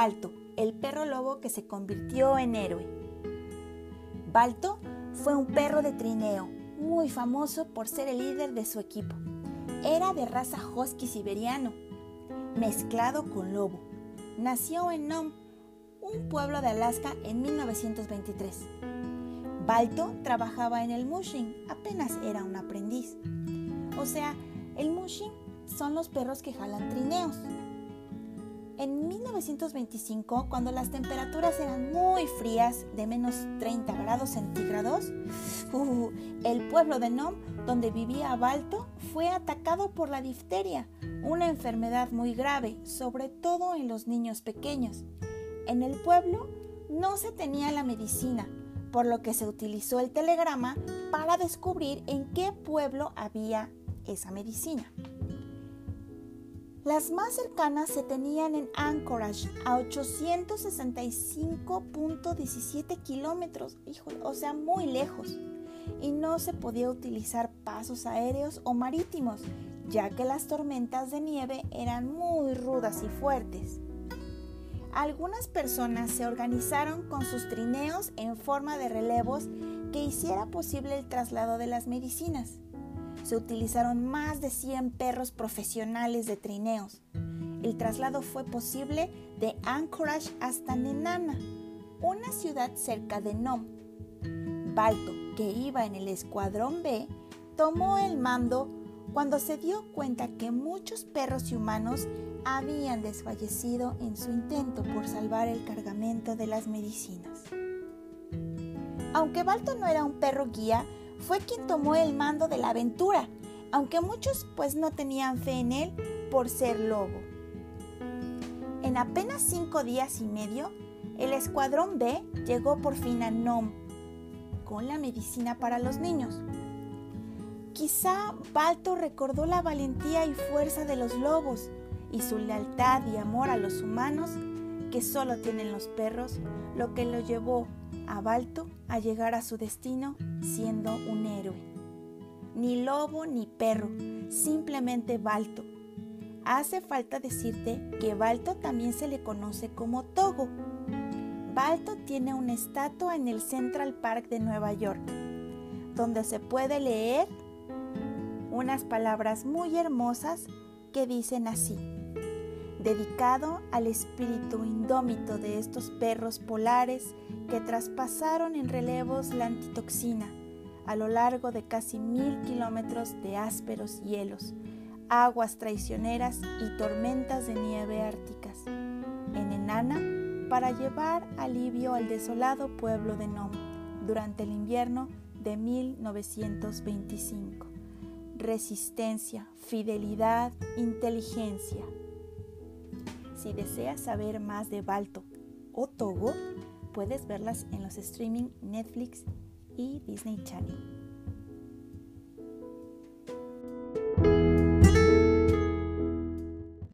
Balto, el perro lobo que se convirtió en héroe. Balto fue un perro de trineo, muy famoso por ser el líder de su equipo. Era de raza husky siberiano, mezclado con lobo. Nació en Nome, un pueblo de Alaska, en 1923. Balto trabajaba en el mushing, apenas era un aprendiz. O sea, el mushing son los perros que jalan trineos. En 1925, cuando las temperaturas eran muy frías, de menos 30 grados centígrados, uh, el pueblo de Nome, donde vivía Balto, fue atacado por la difteria, una enfermedad muy grave, sobre todo en los niños pequeños. En el pueblo no se tenía la medicina, por lo que se utilizó el telegrama para descubrir en qué pueblo había esa medicina. Las más cercanas se tenían en Anchorage a 865.17 kilómetros, o sea, muy lejos, y no se podía utilizar pasos aéreos o marítimos, ya que las tormentas de nieve eran muy rudas y fuertes. Algunas personas se organizaron con sus trineos en forma de relevos que hiciera posible el traslado de las medicinas se utilizaron más de 100 perros profesionales de trineos. El traslado fue posible de Anchorage hasta Nenana, una ciudad cerca de Nome. Balto, que iba en el Escuadrón B, tomó el mando cuando se dio cuenta que muchos perros y humanos habían desfallecido en su intento por salvar el cargamento de las medicinas. Aunque Balto no era un perro guía, fue quien tomó el mando de la aventura, aunque muchos pues no tenían fe en él por ser lobo. En apenas cinco días y medio, el escuadrón B llegó por fin a Nom con la medicina para los niños. Quizá Balto recordó la valentía y fuerza de los lobos y su lealtad y amor a los humanos que solo tienen los perros, lo que lo llevó a Balto a llegar a su destino siendo un héroe. Ni lobo ni perro, simplemente Balto. Hace falta decirte que Balto también se le conoce como Togo. Balto tiene una estatua en el Central Park de Nueva York, donde se puede leer unas palabras muy hermosas que dicen así dedicado al espíritu indómito de estos perros polares que traspasaron en relevos la antitoxina a lo largo de casi mil kilómetros de ásperos hielos, aguas traicioneras y tormentas de nieve árticas, en Enana para llevar alivio al desolado pueblo de Nom durante el invierno de 1925. Resistencia, fidelidad, inteligencia, si deseas saber más de Balto o Togo, puedes verlas en los streaming Netflix y Disney Channel.